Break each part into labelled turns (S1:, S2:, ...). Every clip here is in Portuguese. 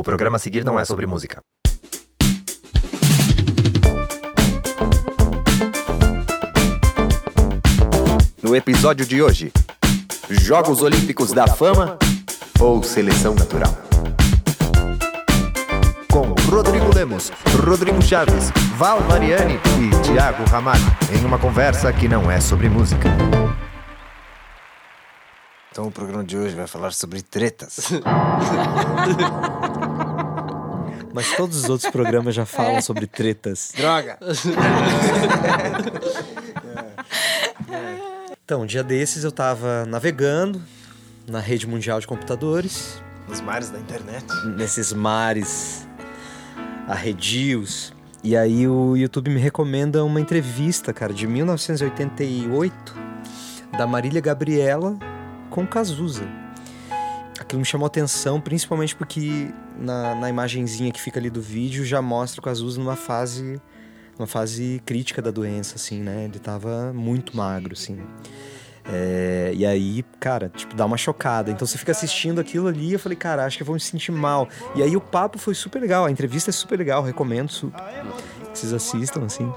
S1: O programa a seguir não é sobre música. No episódio de hoje, Jogos Olímpicos da Fama ou Seleção Natural? Com Rodrigo Lemos, Rodrigo Chaves, Val Mariani e Tiago Ramalho, em uma conversa que não é sobre música.
S2: Então o programa de hoje vai falar sobre tretas.
S3: Mas todos os outros programas já falam sobre tretas.
S2: Droga!
S3: Então, um dia desses eu tava navegando na rede mundial de computadores,
S2: Nos mares da internet.
S3: nesses mares arredios. E aí o YouTube me recomenda uma entrevista, cara, de 1988, da Marília Gabriela com Cazuza. Aquilo me chamou atenção, principalmente porque na, na imagenzinha que fica ali do vídeo já mostra o Cazuza numa fase uma fase crítica da doença, assim, né? Ele tava muito magro, assim. É, e aí, cara, tipo, dá uma chocada. Então você fica assistindo aquilo ali eu falei, cara, acho que eu vou me sentir mal. E aí o papo foi super legal, a entrevista é super legal, recomendo super. Vocês assistam, assim.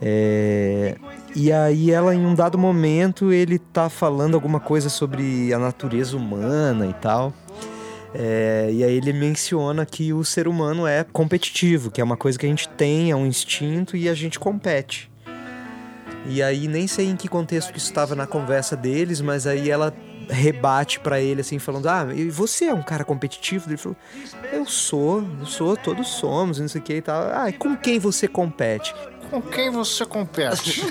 S3: É, e aí ela, em um dado momento, ele tá falando alguma coisa sobre a natureza humana e tal. É, e aí ele menciona que o ser humano é competitivo, que é uma coisa que a gente tem, é um instinto e a gente compete. E aí nem sei em que contexto que isso estava na conversa deles, mas aí ela rebate pra ele assim, falando: "Ah, e você é um cara competitivo?" Ele falou: "Eu sou, eu sou, todos somos, não sei o que e tal. Ah, e com quem você compete?"
S2: Com quem você compete?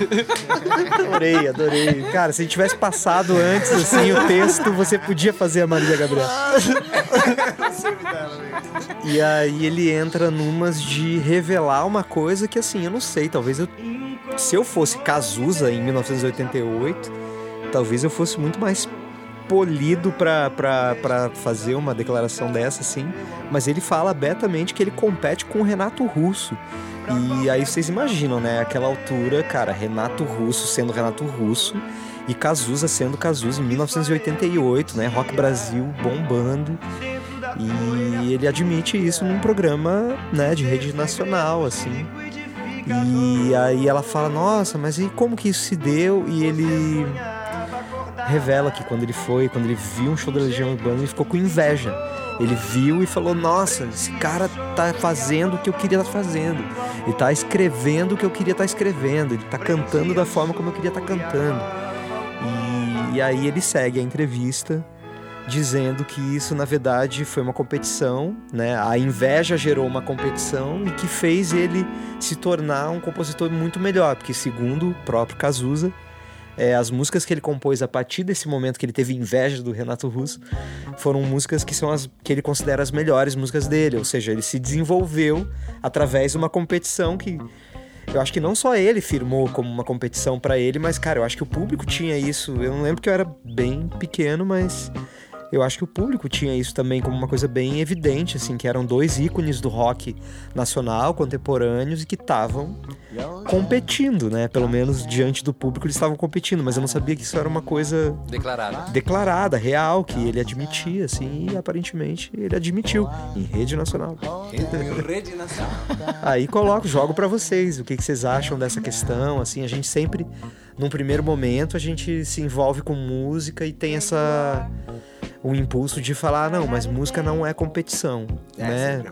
S3: Adorei, adorei. Cara, se a gente tivesse passado antes assim o texto, você podia fazer a Maria Gabriela. E aí ele entra numas de revelar uma coisa que assim, eu não sei, talvez eu se eu fosse Cazuza em 1988, talvez eu fosse muito mais polido pra fazer uma declaração dessa, assim. Mas ele fala abertamente que ele compete com o Renato Russo. E aí vocês imaginam, né? Aquela altura, cara, Renato Russo sendo Renato Russo e Cazuza sendo Cazuza em 1988, né? Rock Brasil bombando. E ele admite isso num programa, né, de rede nacional, assim. E aí ela fala, nossa, mas e como que isso se deu? E ele revela que quando ele foi, quando ele viu um show da Legião Urbana, ele ficou com inveja. Ele viu e falou, nossa, esse cara tá fazendo o que eu queria estar fazendo. Ele tá escrevendo o que eu queria estar escrevendo. Ele tá cantando da forma como eu queria estar cantando. E, e aí ele segue a entrevista dizendo que isso na verdade foi uma competição, né? A inveja gerou uma competição e que fez ele se tornar um compositor muito melhor, porque segundo o próprio Cazuza, é, as músicas que ele compôs a partir desse momento que ele teve inveja do Renato Russo foram músicas que são as que ele considera as melhores músicas dele, ou seja, ele se desenvolveu através de uma competição que eu acho que não só ele firmou como uma competição pra ele, mas cara, eu acho que o público tinha isso. Eu não lembro que eu era bem pequeno, mas eu acho que o público tinha isso também como uma coisa bem evidente, assim, que eram dois ícones do rock nacional, contemporâneos, e que estavam competindo, né? Pelo menos diante do público eles estavam competindo, mas eu não sabia que isso era uma coisa
S4: Declarado.
S3: declarada, real, que ele admitia, assim, e aparentemente ele admitiu em rede nacional.
S4: Rede nacional.
S3: Aí coloco, jogo pra vocês, o que, que vocês acham dessa questão, assim, a gente sempre, num primeiro momento, a gente se envolve com música e tem essa o impulso de falar, não, mas música não é competição, né?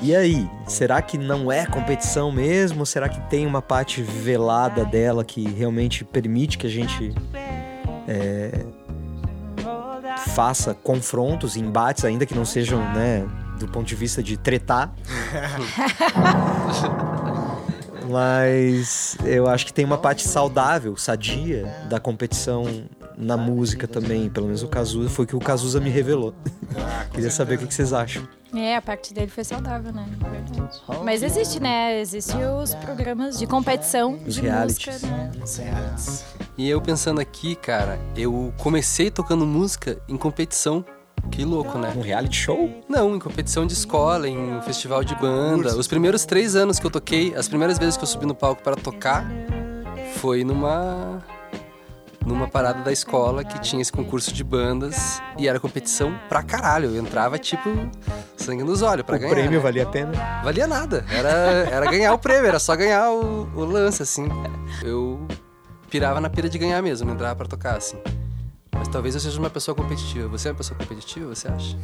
S3: E aí, será que não é competição mesmo? Será que tem uma parte velada dela que realmente permite que a gente é, faça confrontos, embates, ainda que não sejam, né, do ponto de vista de tretar? Mas eu acho que tem uma parte saudável, sadia da competição na música também. Pelo menos o Cazuza foi o que o Cazuza me revelou. Queria saber o que que vocês acham.
S5: É, a parte dele foi saudável, né? Verdade. Mas existe, né? Existem os programas de competição
S3: Os
S5: de
S3: realities.
S5: música, né?
S4: E eu pensando aqui, cara, eu comecei tocando música em competição. Que louco, né?
S3: Um reality show?
S4: Não, em competição de escola, em festival de banda. Os primeiros três anos que eu toquei, as primeiras vezes que eu subi no palco para tocar, foi numa numa parada da escola que tinha esse concurso de bandas e era competição pra caralho. Eu entrava, tipo, sangue nos olhos pra
S3: o
S4: ganhar.
S3: prêmio
S4: né?
S3: valia a pena.
S4: Valia nada. Era, era ganhar o prêmio, era só ganhar o, o lance, assim. Eu pirava na pira de ganhar mesmo, não entrava pra tocar, assim. Mas talvez eu seja uma pessoa competitiva. Você é uma pessoa competitiva, você acha?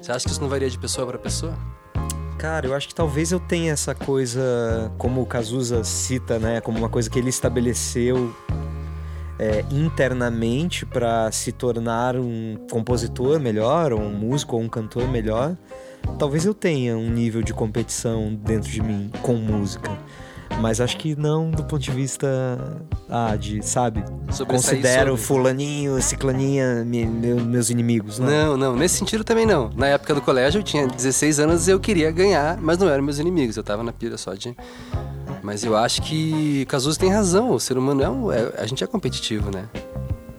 S4: Você acha que isso não varia de pessoa pra pessoa?
S3: Cara, eu acho que talvez eu tenha essa coisa, como o Cazuza cita, né, como uma coisa que ele estabeleceu é, internamente para se tornar um compositor melhor, ou um músico, ou um cantor melhor. Talvez eu tenha um nível de competição dentro de mim com música. Mas acho que não do ponto de vista ah, de, sabe?
S4: Sobressair
S3: Considero
S4: sobre.
S3: fulaninho, ciclaninha me- meu- meus inimigos. Não.
S4: Não, não, nesse sentido também não. Na época do colégio eu tinha 16 anos e eu queria ganhar, mas não eram meus inimigos, eu tava na pira só de. Mas eu acho que Cazuza tem razão, o ser humano é, um, é- A gente é competitivo, né?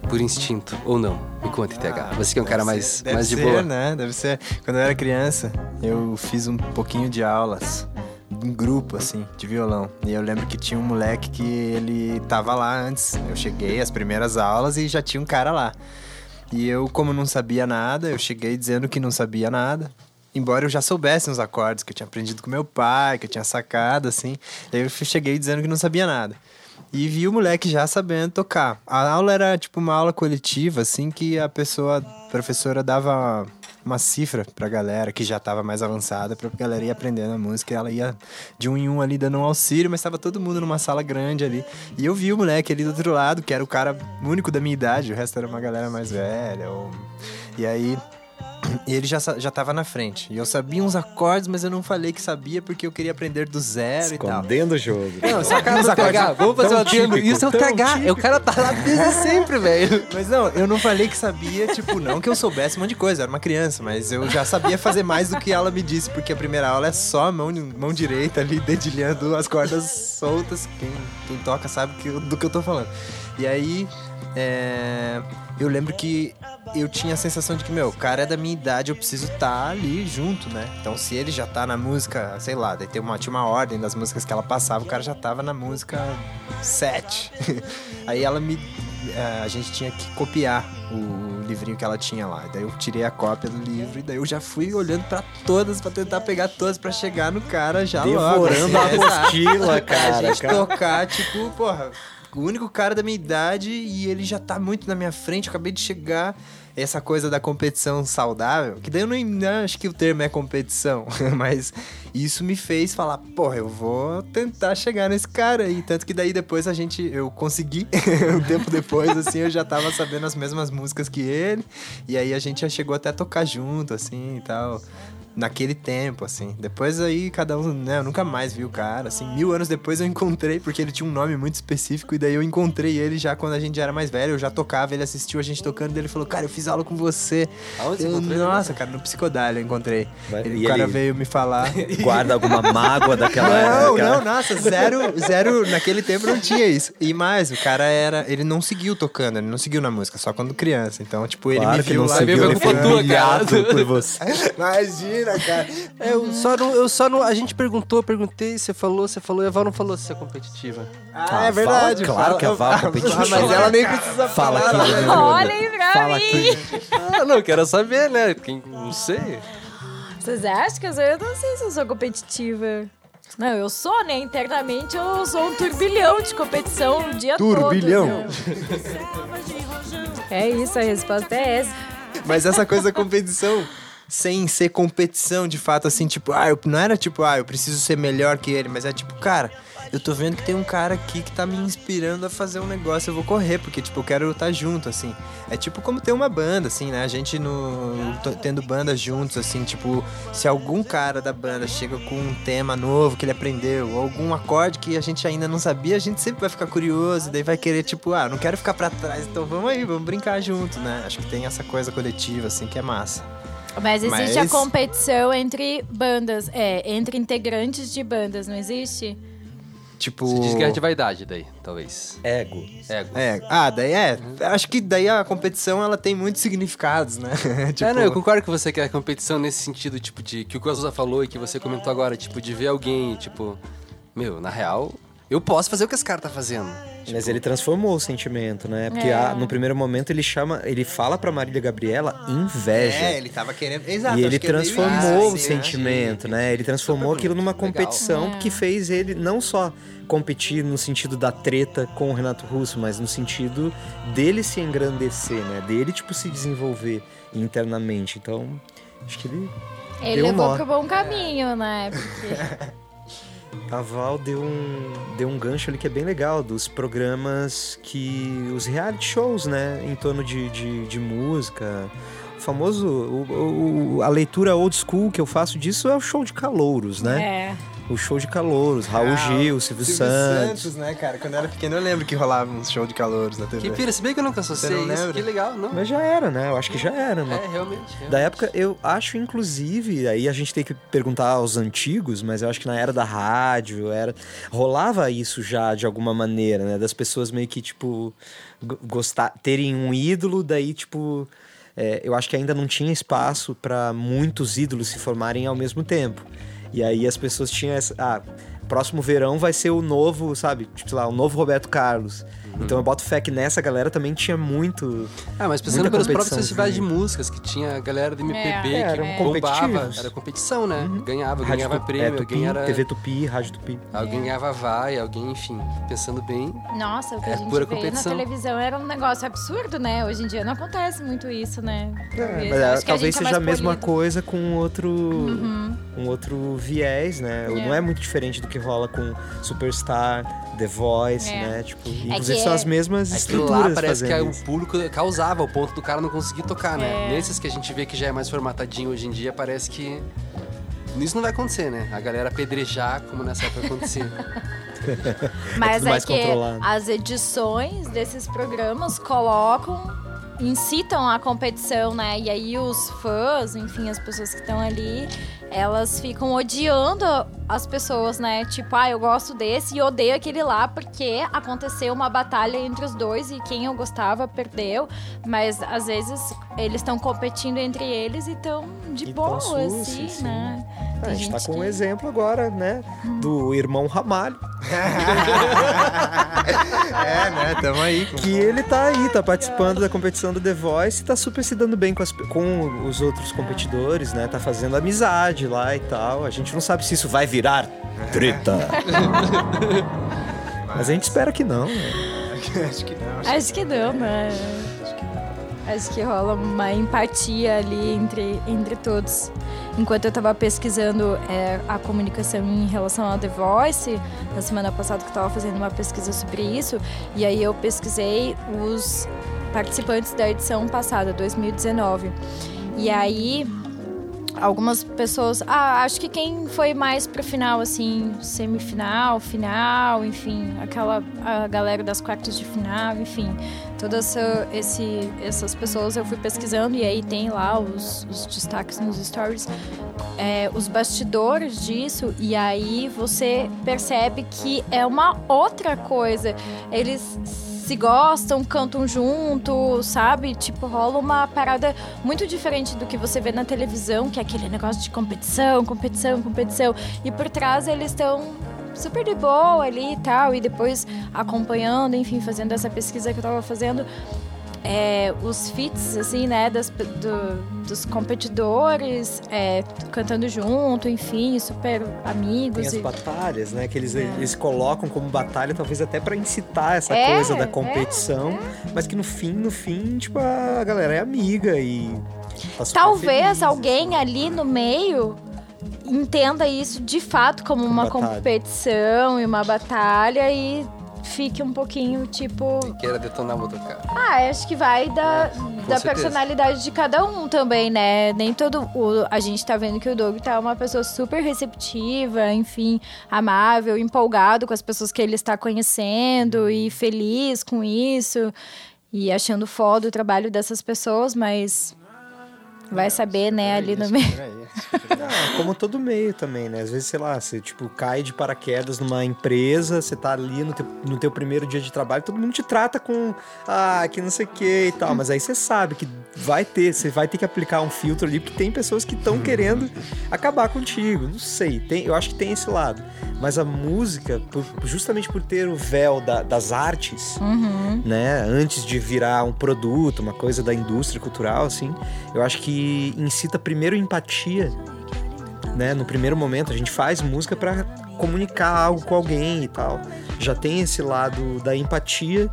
S4: Por instinto, ou não? Me conta, TH. Você que é um cara mais,
S2: Deve
S4: mais de
S2: ser,
S4: boa.
S2: né? Deve ser. Quando eu era criança, eu fiz um pouquinho de aulas em grupo, assim, de violão. E eu lembro que tinha um moleque que ele tava lá antes. Eu cheguei as primeiras aulas e já tinha um cara lá. E eu, como não sabia nada, eu cheguei dizendo que não sabia nada. Embora eu já soubesse uns acordes que eu tinha aprendido com meu pai, que eu tinha sacado, assim. Aí eu cheguei dizendo que não sabia nada. E vi o moleque já sabendo tocar. A aula era tipo uma aula coletiva, assim, que a pessoa, a professora dava uma cifra pra galera que já tava mais avançada, pra galera ir aprendendo a música. Ela ia de um em um ali dando um auxílio, mas tava todo mundo numa sala grande ali. E eu vi o moleque ali do outro lado, que era o cara único da minha idade, o resto era uma galera mais velha. Ou... E aí. E ele já, já tava na frente. E eu sabia uns acordes, mas eu não falei que sabia porque eu queria aprender do zero e tal.
S3: Escondendo o jogo.
S2: Não, só
S4: Cara do TH, vamos fazer
S3: tão
S4: uma
S3: típico,
S4: Isso é o
S3: tão
S4: TH, é o cara tá lá desde sempre, velho.
S2: Mas não, eu não falei que sabia, tipo, não que eu soubesse um monte de coisa, eu era uma criança, mas eu já sabia fazer mais do que ela me disse, porque a primeira aula é só mão, mão direita ali, dedilhando as cordas soltas. Quem, quem toca sabe que, do que eu tô falando. E aí, é, eu lembro que eu tinha a sensação de que, meu, o cara é da minha idade, eu preciso estar ali junto, né? Então, se ele já tá na música, sei lá, daí tem uma, tinha uma ordem das músicas que ela passava, o cara já tava na música 7. aí ela me. eh, a gente tinha que copiar o livrinho que ela tinha lá. Daí eu tirei a cópia do livro e daí eu já fui olhando pra todas pra tentar pegar todas pra chegar no cara já logo.
S3: Devorando a apostila, cara.
S2: gente
S3: cara.
S2: tocar, tipo, porra, o único cara da minha idade e ele já tá muito na minha frente, acabei de chegar. Essa coisa da competição saudável, que daí eu não, não acho que o termo é competição, mas isso me fez falar, porra, eu vou tentar chegar nesse cara aí. Tanto que daí depois a gente, eu consegui, um tempo depois, assim, eu já tava sabendo as mesmas músicas que ele, e aí a gente já chegou até a tocar junto, assim, e tal naquele tempo, assim. Depois aí, cada um, né, eu nunca mais vi o cara, assim. Mil anos depois eu encontrei, porque ele tinha um nome muito específico, e daí eu encontrei ele já quando a gente já era mais velho, eu já tocava, ele assistiu a gente tocando, e ele falou, cara, eu fiz aula com você.
S4: Aonde você
S2: Eu,
S4: encontrou ele?
S2: Nossa, cara, no Psicodália eu encontrei. Ele- o cara
S3: ele-
S2: veio me falar...
S3: Guarda alguma mágoa daquela.
S2: Não,
S3: daquela-
S2: não, nossa, zero, zero, naquele tempo não tinha isso. E mais, o cara era, ele não seguiu tocando, ele não seguiu na música, só quando criança. Então, tipo, ele
S3: Claro
S2: me
S3: que
S2: viu
S3: não
S2: lá.
S3: seguiu, ele foi humilhado por você.
S2: Imagina, cara.
S4: É, Eu só não, eu só não. A gente perguntou, perguntei, você falou, você falou, e a Val não falou se você é competitiva.
S2: Ah,
S3: Ah,
S2: é verdade.
S3: fala- claro que a Val é competitiva.
S2: Ah, mas ela nem precisa
S3: Fala
S2: falar.
S3: aqui,
S2: né?
S5: Olhem pra
S3: Fala
S5: mim!
S3: aqui.
S4: Ah, não, quero saber, né? Quem, não sei.
S5: Vocês acham que eu sou? Eu não sei se eu sou competitiva. Não, eu sou, né? Internamente eu sou um turbilhão de competição o dia
S2: Turbilhão?
S5: todo. meu. É isso, a resposta é essa.
S2: Mas essa coisa da competição, sem ser competição de fato, assim, tipo, ah, eu, não era tipo, ah, eu preciso ser melhor que ele, mas é tipo, cara, eu tô vendo que tem um cara aqui que tá me inspirando a fazer um negócio, eu vou correr, porque, tipo, eu quero estar junto, assim. É tipo como ter uma banda, assim, né? A gente no, tendo bandas juntos, assim, tipo, se algum cara da banda chega com um tema novo que ele aprendeu, ou algum acorde que a gente ainda não sabia, a gente sempre vai ficar curioso, daí vai querer, tipo, ah, não quero ficar pra trás, então vamos aí, vamos brincar junto, né? Acho que tem essa coisa coletiva, assim, que é massa.
S5: Mas existe
S2: Mas-
S5: a competição entre bandas, é, entre integrantes de bandas, não existe?
S2: Tipo.
S4: Você diz guerra de vaidade daí, talvez.
S3: Ego.
S4: Ego.
S2: É, ah, daí é. Acho que daí a competição ela tem muitos significados, né? tipo,
S4: É, não, eu concordo com você que a competição nesse sentido, tipo, de que o Cazuza falou e que você comentou agora, tipo, de ver alguém, tipo, meu, na real, Eu posso fazer o que esse cara tá fazendo.
S3: Mas ele transformou o sentimento, né? Porque
S5: É.
S3: a- no primeiro momento ele chama, ele fala pra Marília Gabriela inveja.
S2: É, ele tava querendo. Exato.
S3: E ele
S2: é
S3: transformou
S2: isso,
S3: o
S2: assim,
S3: sentimento, né? Ele transformou aquilo numa competição
S5: É.
S3: que fez ele não só competir no sentido da treta com o Renato Russo, mas no sentido dele se engrandecer, né? Dele, tipo, se desenvolver internamente. Então, acho que ele...
S5: Ele
S3: Deu um
S5: levou
S3: nó.
S5: pro bom caminho, né? Porque
S3: A Val deu um, deu um gancho ali que é bem legal, dos programas que... Os reality shows, né? Em torno de, de, de música... O famoso... o- o- a leitura old school que eu faço disso é o show de calouros, né?
S5: É.
S3: O show de calouros, Raul
S2: Ah,
S3: Gil, Silvio, Santos.
S2: né, cara? Quando eu era pequeno eu lembro que rolava uns show de calouros na TV.
S4: Que pira, se bem que eu nunca associei
S2: não
S4: isso.
S2: lembra?
S4: Que legal, não.
S3: Mas já era, né? Eu acho que já era. Né?
S4: É, realmente. realmente.
S3: Da época, eu acho, inclusive, aí a gente tem que perguntar aos antigos, mas eu acho que na era da rádio, era rolava isso já de alguma maneira, né? Das pessoas meio que, tipo, go- gostar, terem um ídolo, daí, tipo. é, eu acho que ainda não tinha espaço para muitos ídolos se formarem ao mesmo tempo. E aí as pessoas tinham essa. Ah, próximo verão vai ser o novo, sabe? Tipo, sei lá, o novo Roberto Carlos. Então eu boto fé que nessa galera também tinha muito.
S4: Ah, mas pensando
S3: Muita
S4: pelos próprios festivais de músicas, que tinha a galera do MPB
S5: É,
S3: É,
S4: que
S3: eram
S4: bombava. Era competição, né? Ganhava,
S3: Rádio
S4: ganhava
S3: Tu-
S4: prêmio,
S3: é, Tupi,
S4: alguém era.
S3: TV Tupi, Rádio Tupi.
S4: Alguém ganhava vai, alguém, enfim, pensando bem.
S5: Nossa, o que
S4: É
S5: a gente
S4: pura
S5: vê
S4: competição.
S5: na televisão era um negócio absurdo, né? Hoje em dia não acontece muito isso, né? Talvez,
S3: Mas, é,
S5: acho que
S3: talvez
S5: gente é
S3: seja a mesma
S5: polido. Uhum.
S3: coisa com outro, um outro viés, né? Não é muito diferente do que rola com Superstar, The Voice,
S5: É.
S3: né? Tipo, inclusive são
S5: é-
S3: as mesmas
S4: Aquilo
S3: estruturas
S4: lá parece que
S3: fazendo
S4: o público causava o ponto do cara não conseguir tocar, né?
S5: É.
S4: Nesses que a gente vê que já é mais formatadinho hoje em dia, parece que. Isso não vai acontecer, né? A galera apedrejar como nessa época acontecia.
S5: Mas é,
S3: mais
S5: que
S3: controlado.
S5: as edições desses programas colocam, incitam a competição, né? E aí os fãs, enfim, as pessoas que estão ali, elas ficam odiando as pessoas, né? Tipo, ah, eu gosto desse e odeio aquele lá porque aconteceu uma batalha entre os dois e quem eu gostava perdeu. Mas às vezes eles estão competindo entre eles e estão de
S3: E
S5: boa,
S3: sus,
S5: assim,
S3: sim.
S5: né?
S3: Ah, a gente tá
S5: gente
S3: com um
S5: que-
S3: exemplo agora, né? Do irmão Ramalho.
S2: É, né? Tamo aí.
S3: Que ele tá aí, tá participando da competição do The Voice e tá super se dando bem com, as- com os outros competidores, né? Tá fazendo amizade lá e tal. A gente não sabe se isso vai virar treta. Mas a gente espera que não. né?
S2: Acho que não.
S5: Acho que não, né? Acho que rola uma empatia ali entre, entre todos. Enquanto eu tava pesquisando é, a comunicação em relação ao The Voice, na semana passada que eu tava fazendo uma pesquisa sobre isso, e aí eu pesquisei os participantes da edição passada, 2019. E aí algumas pessoas. Ah, acho que quem foi mais pro final, assim, semifinal, final, enfim, aquela a galera das quartas de final, enfim. Todas esse, essas pessoas eu fui pesquisando e aí tem lá os, os destaques nos stories, é, os bastidores disso, e aí você percebe que é uma outra coisa. Eles se gostam, cantam junto, sabe? Tipo, rola uma parada muito diferente do que você vê na televisão, que é aquele negócio de competição, competição, competição. E por trás eles estão super de boa ali e tal, e depois acompanhando, enfim, fazendo essa pesquisa que eu tava fazendo. É, os feats, assim, né, das, do- dos competidores, é, cantando junto, enfim, super
S3: Tem
S5: amigos.
S3: as
S5: e-
S3: batalhas, né? Que eles, eles colocam como batalha, talvez até pra incitar essa
S5: É,
S3: coisa da
S5: é,
S3: competição. Mas que no fim, no fim, tipo, a galera é amiga e. tá
S5: Talvez
S3: feliz,
S5: alguém
S3: assim.
S5: ali no meio entenda isso de fato como uma
S3: batalha.
S5: competição e uma batalha e fique um pouquinho tipo.
S4: Queira detonar o outro cara.
S5: Ah, acho que vai da, da
S4: certeza.
S5: personalidade de cada um também, né? Nem todo. O, a gente tá vendo que o Doug tá uma pessoa super receptiva, enfim, amável, empolgado com as pessoas que ele está conhecendo e feliz com isso. E achando foda o trabalho dessas pessoas, mas Vai saber, né, ali no meio.
S3: Ah, como todo meio também, né? Às vezes, sei lá, você tipo, cai de paraquedas numa empresa, você tá ali no teu, no teu primeiro dia de trabalho, todo mundo te trata com ah, que não sei o que e tal. Mas aí você sabe que vai ter, você vai ter que aplicar um filtro ali, porque tem pessoas que estão querendo acabar contigo. Não sei, tem, eu acho que tem esse lado. Mas a música, por- justamente por ter o véu da- das artes,
S5: Uhum.
S3: né? Antes de virar um produto, uma coisa da indústria cultural, assim, eu acho que incita primeiro empatia, né? No primeiro momento, a gente faz música pra comunicar algo com alguém e tal. Já tem esse lado da empatia.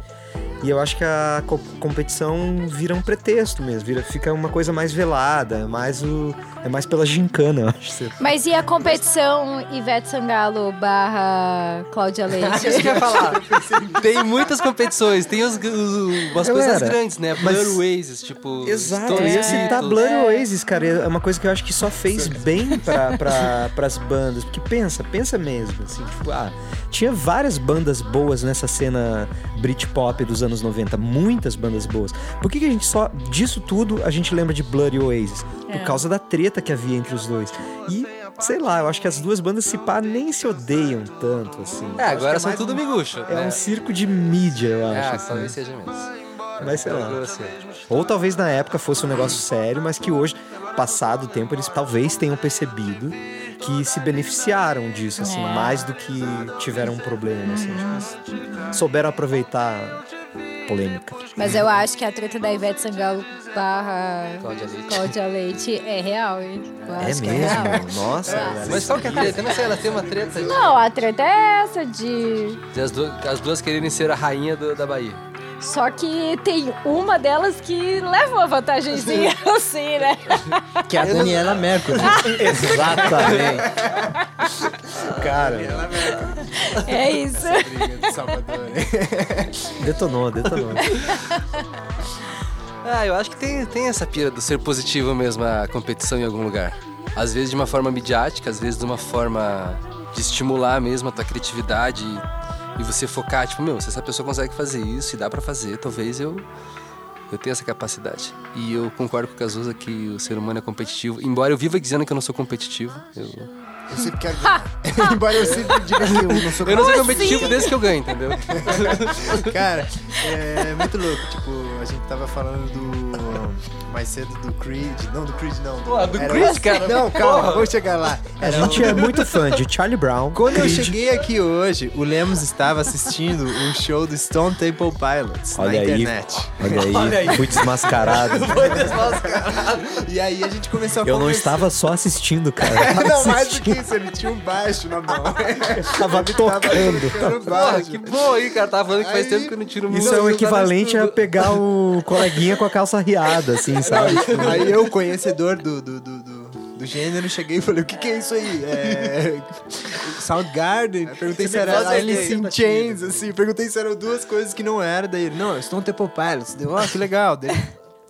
S3: E eu acho que a co- competição vira um pretexto mesmo, vira, fica uma coisa mais velada, mais o é mais pela gincana, eu acho.
S5: Mas e a competição Ivete Sangalo barra Cláudia Leite?
S4: Isso que eu ia falar. tem muitas competições, tem os, os- umas
S3: Galera,
S4: coisas grandes, né?
S3: mas-
S4: Blur Oasis, tipo.
S3: Exato, eu ia citar. Blur Oasis, cara. É uma coisa que eu acho que só fez bem pra, pra, pras bandas. Porque pensa, pensa mesmo. Assim, tipo, ah, tinha várias bandas boas nessa cena Britpop dos anos 90. Muitas bandas boas. Por que, que a gente só, disso tudo, a gente lembra de Blur e Oasis? Por
S5: É.
S3: causa da treta que havia entre os dois. E, sei lá, eu acho que as duas bandas se pá nem se odeiam tanto, assim.
S4: É, agora
S3: que
S4: são tudo
S3: um-
S4: miguxo.
S3: É
S4: né?
S3: um circo de mídia, eu acho.
S4: É,
S3: assim.
S4: talvez seja mesmo.
S3: Mas sei lá. Ou talvez na época fosse um negócio sério, mas que hoje, passado o tempo, eles talvez tenham percebido que se beneficiaram disso, assim,
S5: É.
S3: mais do que tiveram um problema, assim. tipo, souberam aproveitar polêmica.
S5: Mas eu acho que a treta da Ivete Sangalo barra
S4: Cláudia Leite.
S5: Cláudia Leite é real, hein? Eu
S3: É
S5: real.
S3: mesmo? Nossa,
S5: Ah.
S4: Mas qual que é a treta? Eu não sei, ela tem uma treta de,
S5: Não, a treta é essa de.
S4: de as, duas, as duas quererem ser a rainha do- da Bahia.
S5: Só que tem uma delas que leva uma vantagemzinha assim, né?
S2: Que é a Daniela Mercury.
S3: exatamente. Cara,
S5: É isso.
S2: Briga de Salvador.
S3: detonou, detonou.
S4: Ah, eu acho que tem, tem essa pira do ser positivo mesmo a competição em algum lugar. Às vezes de uma forma midiática, às vezes de uma forma de estimular mesmo a tua criatividade e, e você focar, tipo, meu, se essa pessoa consegue fazer isso e dá pra fazer, talvez eu eu tenha essa capacidade. E eu concordo com o Cazuza que o ser humano é competitivo, embora eu viva dizendo que eu não sou competitivo. Eu,
S2: Eu sempre quero ganhar. Embora eu sempre diga que eu não sou
S4: eu não sou competitivo desde que eu ganho, entendeu?
S2: Cara, é muito louco. Tipo, a gente tava falando do. Mais cedo do Creed. Não, do Creed não.
S4: Pô, do
S2: Era-
S4: Creed, cara.
S2: Não, calma,
S4: Porra.
S2: vou chegar lá.
S3: A gente
S2: um-
S3: é muito fã de Charlie Brown.
S2: Quando eu
S3: Creed.
S2: cheguei aqui hoje, o Lemos estava assistindo um show do Stone Temple Pilots
S3: Olha
S2: na
S3: aí.
S2: internet.
S3: Olha aí, fui desmascarado.
S2: E aí a gente começou a
S3: Eu não estava só assistindo, cara. Eu tava
S2: Não, mais do
S3: assistindo.
S2: que isso, ele tinha um baixo na mão.
S3: Tava tocando.
S2: tocando
S4: Porra,
S2: baixo.
S4: que bom aí, cara. Tava falando que faz
S2: Aí-
S4: tempo que eu não tiro
S3: Isso é o
S4: eu
S3: equivalente a pegar o coleguinha com a calça riada, assim, sabe?
S2: Não, aí eu, conhecedor do, do, do, do, do gênero, cheguei e falei, o que, que é isso aí? É... Soundgarden? Perguntei se era Alice in
S3: ideia.
S2: Chains, assim. Perguntei se eram duas coisas que não era. Daí ele, não, eu estou um Temple Pilots. Deu, ó, que legal. Daí ele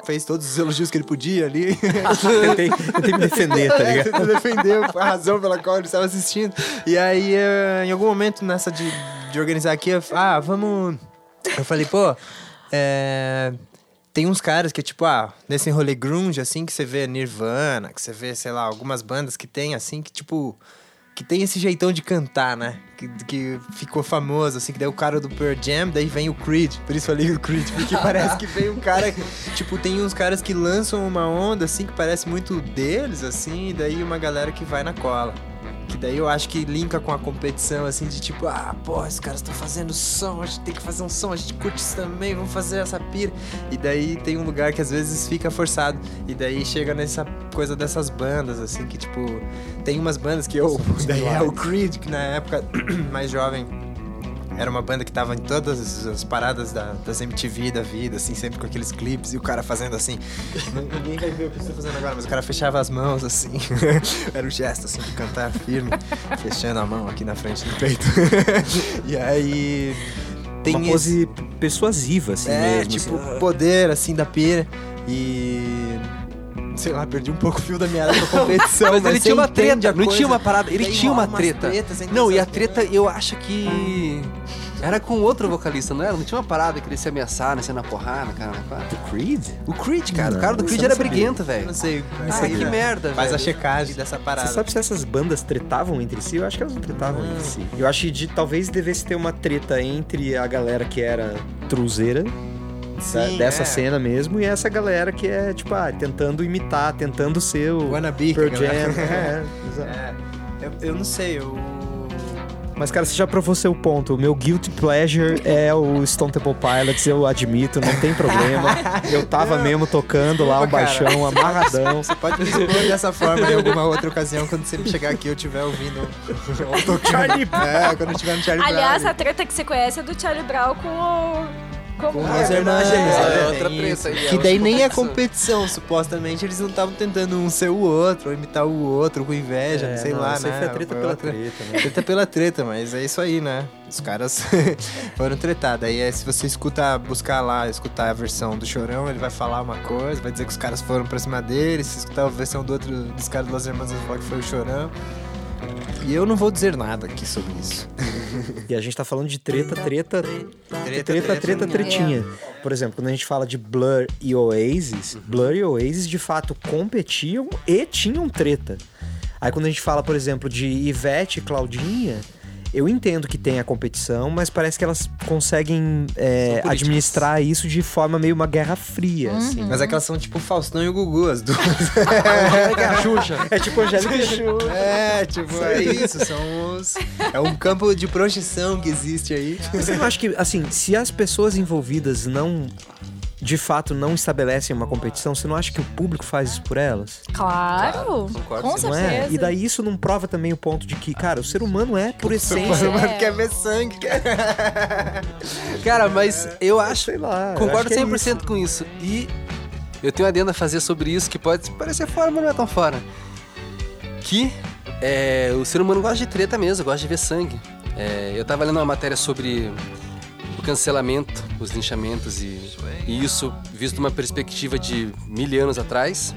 S2: fez todos os elogios que ele podia ali.
S3: tentei, tentei me defender, tá ligado?
S2: Defender a razão pela qual ele estava assistindo. E aí, eh, em algum momento nessa de, de organizar aqui, eu, ah, vamos. Eu falei, pô, é, tem uns caras que, tipo, ah, nesse rolê grunge, assim, que você vê Nirvana, que você vê, sei lá, algumas bandas que tem, assim, que, tipo, que tem esse jeitão de cantar, né? Que, que ficou famoso, assim, que daí o cara do Pearl Jam, daí vem o Creed. Por isso eu falei o Creed, porque parece que vem um cara. Tipo, tem uns caras que lançam uma onda, assim, que parece muito deles, assim, e daí uma galera que vai na cola. Que daí eu acho que linka com a competição, assim, de tipo, ah, pô, esses caras estão fazendo som, a gente tem que fazer um som, a gente curte isso também, vamos fazer essa pira. E daí tem um lugar que às vezes fica forçado. E daí chega nessa coisa dessas bandas, assim, que tipo, tem umas bandas que eu. Daí é o Creed, que na época mais jovem era uma banda que tava em todas as paradas da- das MTV da vida, assim, sempre com aqueles clipes e o cara fazendo assim. Ninguém vai ver o que eu estou fazendo agora, mas o cara fechava as mãos assim. Era o gesto assim de cantar firme, fechando a mão aqui na frente do peito. e aí. Tem
S3: Uma
S2: esse-
S3: pose persuasiva, assim
S2: é,
S3: mesmo.
S2: tipo,
S3: assim.
S2: poder, assim, da pira. E. Sei lá, perdi um pouco o fio da meada da competição.
S4: Mas ele
S2: você
S4: tinha uma treta,
S2: a
S4: não tinha uma parada, ele tinha uma treta.
S2: tretas
S4: Não, e a treta eu acho que. Era com outro vocalista, não era? Não tinha uma parada que ele se ameaçar, né? Ser na porrada, cara.
S3: Do Creed?
S4: O Creed, cara.
S3: Não,
S4: o cara do Creed era
S3: não
S4: briguento, velho.
S2: não sei.
S4: Ah, que merda,
S2: Faz
S4: velho.
S2: a checagem dessa parada.
S3: Você sabe se essas bandas tretavam entre si? Eu acho que elas não tretavam entre si. Eu acho que de, talvez devesse ter uma treta entre a galera que era truzeira,
S2: Sim,
S3: dessa
S2: é.
S3: cena mesmo, e essa galera que é, tipo, ah, tentando imitar, tentando ser o
S2: Wannabe,
S3: Pearl Jam. é, exato.
S2: É, eu, eu não sei, eu...
S3: Mas, cara, você já provou seu ponto. O meu guilty pleasure é o Stone Temple Pilots, eu admito, não tem problema. Eu tava mesmo tocando lá um
S2: Desculpa, cara.
S3: baixão amarradão.
S2: Você pode me expor dessa forma em alguma outra ocasião quando você chegar aqui e eu estiver ouvindo ou tocando.
S3: Charlie
S2: É, quando eu estiver no Charlie
S5: Aliás,
S2: Brown.
S5: a treta que você conhece é do Charlie Brown com o. Com
S2: os irmãos
S4: é, é
S2: é,
S4: outra treta
S2: isso.
S4: aí, é
S2: Que
S4: outra
S2: daí nem é
S4: competição.
S2: supostamente. Eles não estavam tentando um ser o outro, ou imitar o outro com inveja,
S3: É,
S2: sei
S3: não,
S2: lá,
S3: isso aí
S2: né?
S3: foi a treta
S2: Foi
S3: pela
S2: outra-
S3: treta, né?
S2: Treta pela treta, mas é isso aí, né? Os caras foram tretados. Aí é, se você escuta, buscar lá, escutar a versão do Chorão, ele vai falar uma coisa, vai dizer que os caras foram pra cima dele. Se escutar a versão do outro, dos caras das irmãs, vai falar que foi o Chorão. E eu não vou dizer nada aqui sobre isso.
S3: E a gente tá falando de treta, treta, treta, treta, treta, tretinha. Por exemplo, quando a gente fala de Blur e Oasis, Blur e Oasis de fato competiam e tinham treta. Aí quando a gente fala, por exemplo, de Ivete e Claudinha, eu entendo que tem a competição, mas parece que elas conseguem é, administrar isso de forma meio uma guerra fria, assim.
S2: Mas é que elas são tipo o Faustão e o Gugu, as duas.
S4: a Xuxa.
S3: É tipo Angélica Chu.
S2: É, tipo, é isso. São os. É um campo de projeção que existe aí.
S3: Você não acha que, assim, se as pessoas envolvidas não, de fato, não estabelecem uma competição, você não acha que o público faz isso por elas?
S5: Claro,
S4: concordo,
S5: com.
S3: Não
S5: certeza.
S3: é? E daí isso não prova também o ponto de que, cara, o ser humano é, por essência,
S2: Mano,
S5: É.
S2: quer ver sangue.
S4: Cara, mas eu acho.
S3: sei lá.
S4: Concordo
S3: acho que é
S4: 100% com isso. E eu tenho uma adenda a fazer sobre isso que pode parecer fora, mas não é tão fora. Que é, o ser humano gosta de treta mesmo, gosta de ver sangue. É, eu tava lendo uma matéria sobre o cancelamento, os linchamentos e, e isso visto de uma perspectiva de mil anos atrás.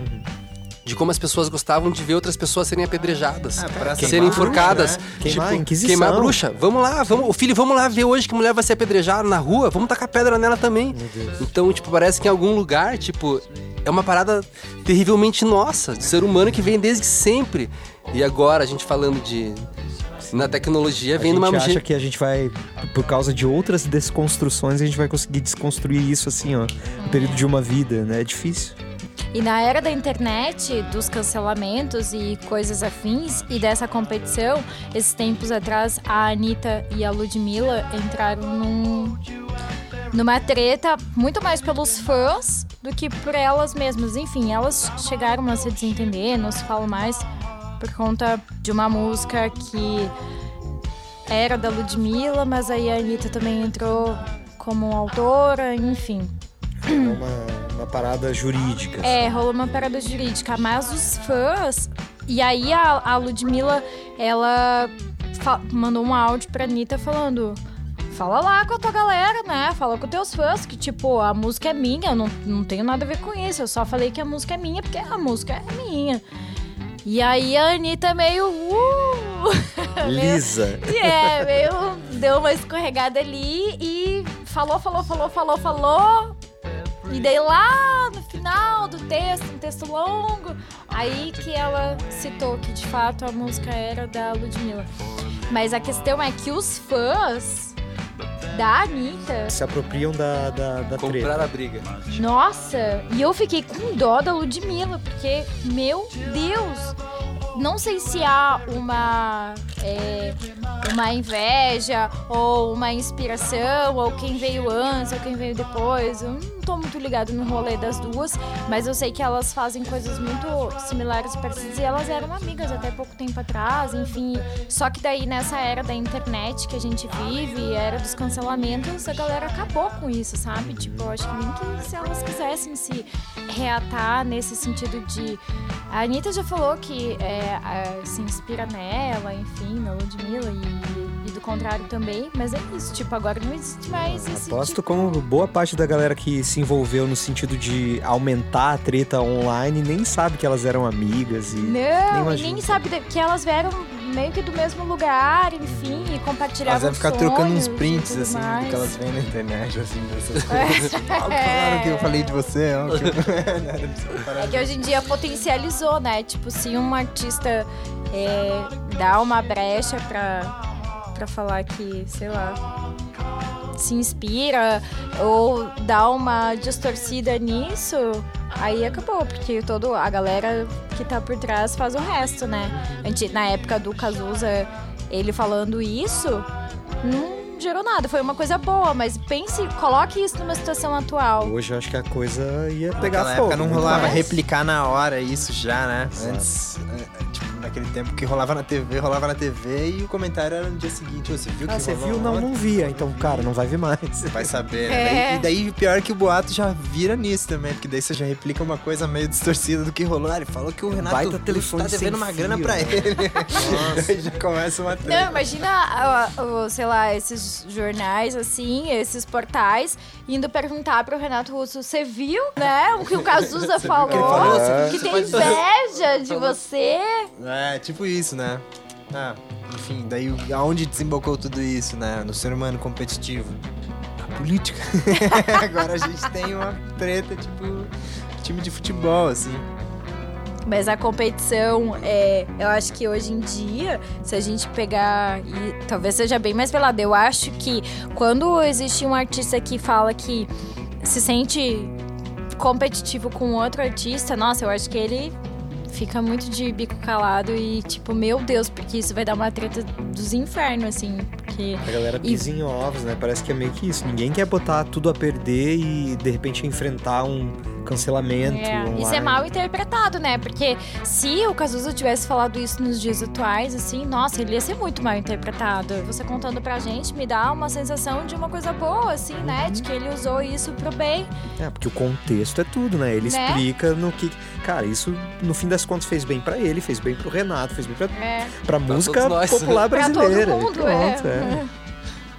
S4: De como as pessoas gostavam de ver outras pessoas serem apedrejadas,
S2: Ah,
S4: serem enforcadas.
S2: bruxa,
S3: né? Queimar a Inquisição.
S4: queimar a bruxa. Vamos lá, vamos, o filho, vamos lá ver hoje que mulher vai ser apedrejada na rua, vamos tacar pedra nela também. Então, tipo, parece que em algum lugar, tipo, é uma parada terrivelmente nossa, de ser humano que vem desde sempre. E agora a gente falando de na tecnologia
S3: A
S4: vem
S3: gente
S4: numa
S3: acha que a gente vai, por causa de outras desconstruções, a gente vai conseguir desconstruir isso assim, ó, no período de uma vida, né? É difícil.
S5: E na era da internet, dos cancelamentos e coisas afins, e dessa competição, esses tempos atrás, a Anitta e a Ludmilla entraram num, numa treta muito mais pelos fãs do que por elas mesmas. Enfim, elas chegaram a se desentender, não se fala mais, por conta de uma música que era da Ludmilla, mas aí a Anitta também entrou como autora, enfim.
S3: É uma, uma parada jurídica. assim.
S5: É, rolou uma parada jurídica, mas os fãs. E aí a, a Ludmilla, ela mandou um áudio pra Anitta falando. Fala lá com a tua galera, né? Fala com teus fãs, que tipo, a música é minha, eu não, não tenho nada a ver com isso. Eu só falei que a música é minha porque a música é minha. E aí a Anitta meio. Uh,
S3: Lisa.
S5: e é, meio deu uma escorregada ali e falou, falou, falou, falou, falou. E daí lá no final do texto, um texto longo, aí que ela citou que de fato a música era da Ludmilla. Mas a questão é que os fãs da Anitta,
S3: Se apropriam da, da, da
S4: comprar
S3: treta.
S4: a briga.
S5: nossa, e eu fiquei com dó da Ludmilla, porque, meu Deus, não sei se há uma, é, uma inveja ou uma inspiração, ou quem veio antes ou quem veio depois. Eu tô muito ligado no rolê das duas, mas eu sei que elas fazem coisas muito similares e parecidas e elas eram amigas até pouco tempo atrás, enfim. Só que daí nessa era da internet que a gente vive, era dos cancelamentos, a galera acabou com isso, sabe? Tipo, eu acho que nem que se elas quisessem se reatar nesse sentido de. A Anitta já falou que é, se inspira nela, enfim, na Ludmilla e, e do contrário também, mas é isso, tipo, agora não existe mais esse
S3: Aposto
S5: tipo.
S3: como boa parte da galera que se envolveu no sentido de aumentar a treta online nem sabe que elas eram amigas e.
S5: Não,
S3: imagino.
S5: nem sabe que elas vieram meio que do mesmo lugar, enfim, e compartilhavam
S2: Elas devem ficar trocando uns prints, assim, do
S5: mais.
S2: que elas veem na internet, assim, dessas
S5: É.
S2: coisas. Ó, falaram que eu falei de você, ó. que eu-
S5: É que hoje em dia potencializou, né? Tipo, se um artista é, dá uma brecha pra, pra falar que, sei lá, se inspira ou dá uma distorcida nisso, aí acabou, porque todo, a galera que tá por trás faz o resto, né? A gente, na época do Cazuza, ele falando isso, não gerou nada, foi uma coisa boa, mas pense, coloque isso numa situação atual.
S3: Hoje eu acho que a coisa ia pegar
S2: Naquela
S3: fogo.
S2: época não
S3: muito
S2: rolava
S3: mais.
S2: replicar na hora isso já, né?
S3: Exato.
S2: Antes, naquele tempo que rolava na TV, rolava na TV e o comentário era no dia seguinte. Você viu que
S3: Ah, você
S2: rolou
S3: viu? Não, não via. Então, cara, não vai ver mais.
S2: Vai saber, né?
S5: É.
S2: Daí- e daí, pior que o boato já vira nisso também, porque daí você já replica uma coisa meio distorcida do que rolou. Ah, ele falou que o Renato
S3: Baita
S2: Russo
S3: telefone
S2: tá devendo uma
S3: fio,
S2: grana pra
S3: né?
S2: ele. daí já começa uma
S5: Não,
S2: treta.
S5: imagina, ah, ah, sei lá, esses jornais, assim, esses portais, indo perguntar pro Renato Russo, você viu, né, o que o Cazuza falou?
S2: falou?
S3: É.
S5: Que tem inveja de você.
S2: É, tipo isso, né? Ah, enfim, daí aonde desembocou tudo isso, né? No ser humano competitivo. Na política. Agora a gente tem uma treta, tipo, time de futebol, assim.
S5: Mas a competição, é, eu acho que hoje em dia, se a gente pegar, e talvez seja bem mais velado, eu acho que quando existe um artista que fala que se sente competitivo com outro artista, nossa, eu acho que ele fica muito de bico calado e tipo, meu Deus, porque isso vai dar uma treta dos infernos, assim, porque...
S3: A galera pisa em ovos, né? Parece que é meio que isso. Ninguém quer botar tudo a perder e de repente enfrentar um cancelamento.
S5: É,
S3: online.
S5: isso é mal interpretado, né? Porque se o Cazuza tivesse falado isso nos dias atuais, assim, nossa, ele ia ser muito mal interpretado. Você contando pra gente me dá uma sensação de uma coisa boa, assim, né? De que ele usou isso pro bem.
S3: É, porque o contexto é tudo, né? Ele
S5: Né?
S3: explica no que. Cara, isso no fim das contas fez bem pra ele, fez bem pro Renato, fez bem pra,
S5: É,
S3: pra música
S4: todos nós.
S3: popular
S5: pra
S3: brasileira.
S5: todo
S3: E
S5: mundo,
S3: pronto,
S5: é.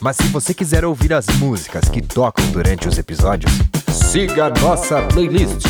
S1: Mas se você quiser ouvir as músicas que tocam durante os episódios, siga nossa playlist.